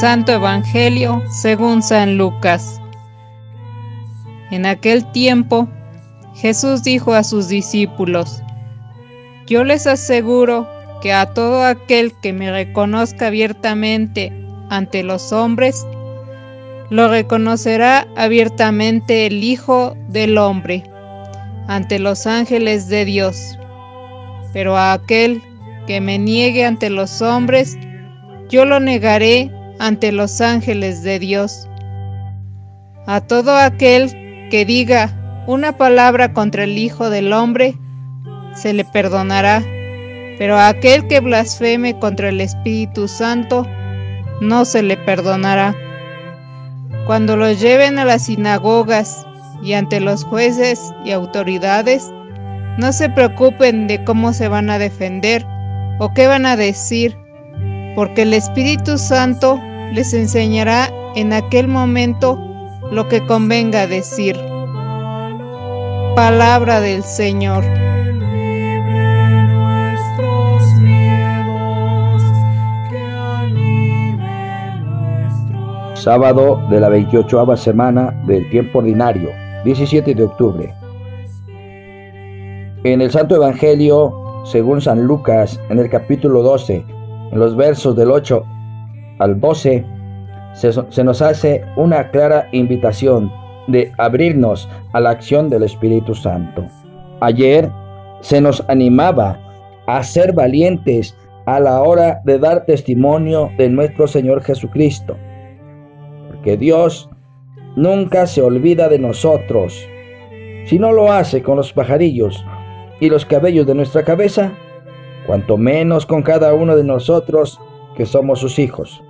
Santo Evangelio según San Lucas. En aquel tiempo, Jesús dijo a sus discípulos, Yo les aseguro que a todo aquel que me reconozca abiertamente ante los hombres, lo reconocerá abiertamente el Hijo del Hombre ante los ángeles de Dios. Pero a aquel que me niegue ante los hombres, yo lo negaré ante los ángeles de Dios. A todo aquel que diga una palabra contra el Hijo del Hombre, se le perdonará, pero a aquel que blasfeme contra el Espíritu Santo, no se le perdonará. Cuando los lleven a las sinagogas y ante los jueces y autoridades, no se preocupen de cómo se van a defender o qué van a decir, porque el Espíritu Santo les enseñará en aquel momento lo que convenga decir. Palabra del Señor. Sábado de la 28 semana del tiempo ordinario, 17 de octubre. En el Santo Evangelio, según San Lucas, en el capítulo 12, en los versos del 8 al 12 se, nos hace una clara invitación de abrirnos a la acción del Espíritu Santo. Ayer se nos animaba a ser valientes a la hora de dar testimonio de nuestro Señor Jesucristo, porque Dios nunca se olvida de nosotros. Si no lo hace con los pajarillos y los cabellos de nuestra cabeza, cuanto menos con cada uno de nosotros que somos sus hijos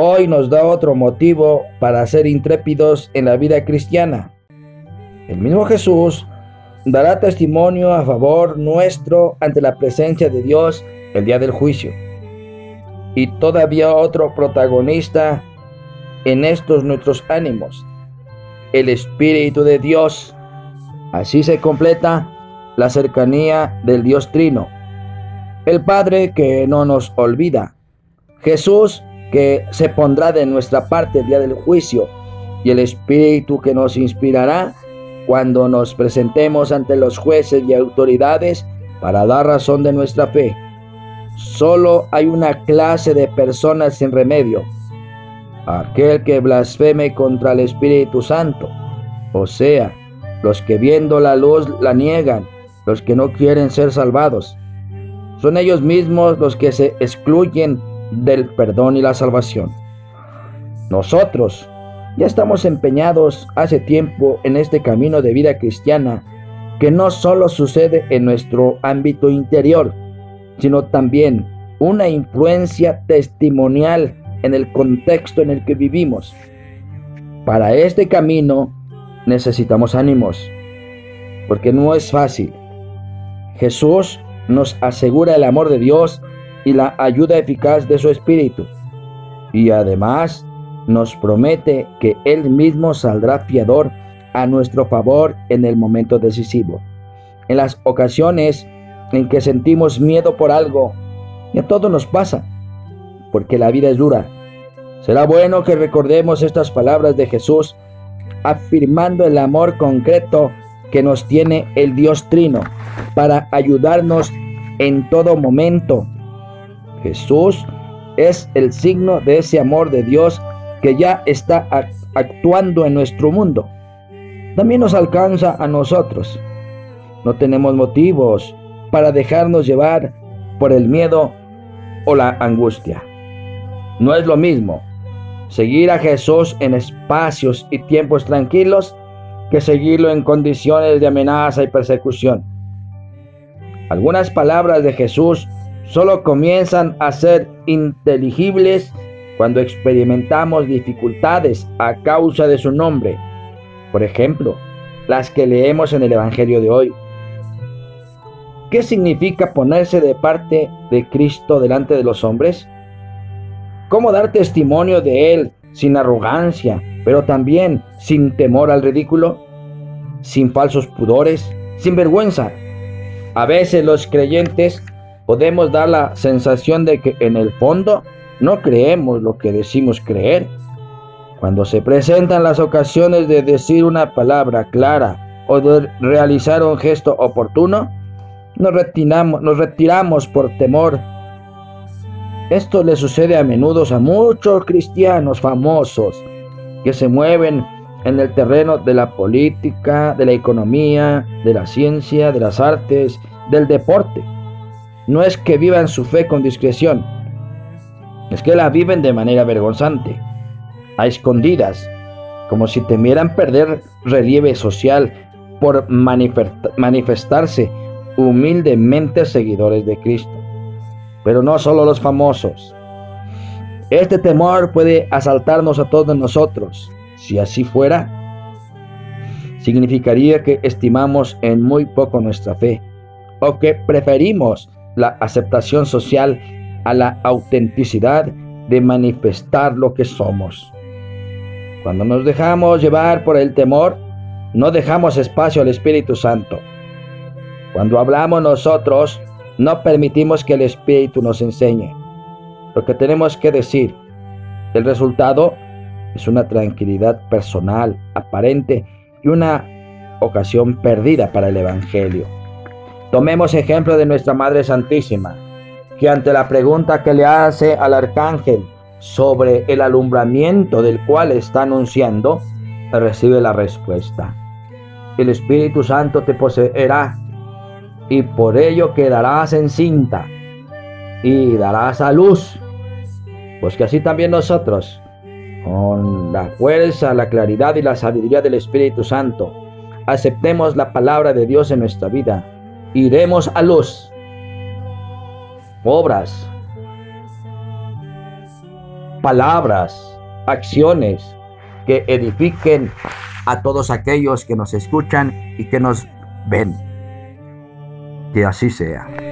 hoy nos da otro motivo para ser intrépidos en la vida cristiana. El mismo Jesús dará testimonio a favor nuestro ante la presencia de Dios el día del juicio. Y todavía otro protagonista en estos nuestros ánimos, el Espíritu de Dios. Así se completa la cercanía del Dios Trino, el Padre que no nos olvida, Jesús que se pondrá de nuestra parte el día del juicio y el Espíritu que nos inspirará cuando nos presentemos ante los jueces y autoridades para dar razón de nuestra fe. Solo hay una clase de personas sin remedio, aquel que blasfeme contra el Espíritu Santo, o sea, los que viendo la luz la niegan, los que no quieren ser salvados. Son ellos mismos los que se excluyen del perdón y la salvación. Nosotros ya estamos empeñados hace tiempo en este camino de vida cristiana que no solo sucede en nuestro ámbito interior, sino también una influencia testimonial en el contexto en el que vivimos. Para este camino necesitamos ánimos, porque no es fácil. Jesús nos asegura el amor de Dios y la ayuda eficaz de su Espíritu. Y además nos promete que Él mismo saldrá fiador a nuestro favor en el momento decisivo. En las ocasiones en que sentimos miedo por algo, y a todos nos pasa, porque la vida es dura. Será bueno que recordemos estas palabras de Jesús, afirmando el amor concreto que nos tiene el Dios Trino para ayudarnos en todo momento Jesús es el signo de ese amor de Dios que ya está actuando en nuestro mundo. También nos alcanza a nosotros. No tenemos motivos para dejarnos llevar por el miedo o la angustia. No es lo mismo seguir a Jesús en espacios y tiempos tranquilos que seguirlo en condiciones de amenaza y persecución. Algunas palabras de Jesús solo comienzan a ser inteligibles cuando experimentamos dificultades a causa de su nombre. Por ejemplo, las que leemos en el Evangelio de hoy. ¿Qué significa ponerse de parte de Cristo delante de los hombres? ¿Cómo dar testimonio de Él sin arrogancia, pero también sin temor al ridículo? Sin falsos pudores, sin vergüenza. A veces los creyentes podemos dar la sensación de que en el fondo no creemos lo que decimos creer. Cuando se presentan las ocasiones de decir una palabra clara o de realizar un gesto oportuno, nos retiramos, nos retiramos por temor. Esto le sucede a menudo a muchos cristianos famosos que se mueven en el terreno de la política, de la economía, de la ciencia, de las artes, del deporte. No es que vivan su fe con discreción, es que la viven de manera vergonzante, a escondidas, como si temieran perder relieve social por manifestarse humildemente seguidores de Cristo. Pero no solo los famosos. Este temor puede asaltarnos a todos nosotros. Si así fuera, significaría que estimamos en muy poco nuestra fe o que preferimos la aceptación social a la autenticidad de manifestar lo que somos. Cuando nos dejamos llevar por el temor, no dejamos espacio al Espíritu Santo. Cuando hablamos nosotros, no permitimos que el Espíritu nos enseñe lo que tenemos que decir. El resultado es una tranquilidad personal, aparente y una ocasión perdida para el Evangelio. Tomemos ejemplo de nuestra Madre Santísima, que ante la pregunta que le hace al arcángel sobre el alumbramiento del cual está anunciando, recibe la respuesta. El Espíritu Santo te poseerá y por ello quedarás encinta y darás a luz. Pues que así también nosotros, con la fuerza, la claridad y la sabiduría del Espíritu Santo, aceptemos la palabra de Dios en nuestra vida iremos a luz. Obras, palabras, acciones que edifiquen a todos aquellos que nos escuchan y que nos ven. Que así sea.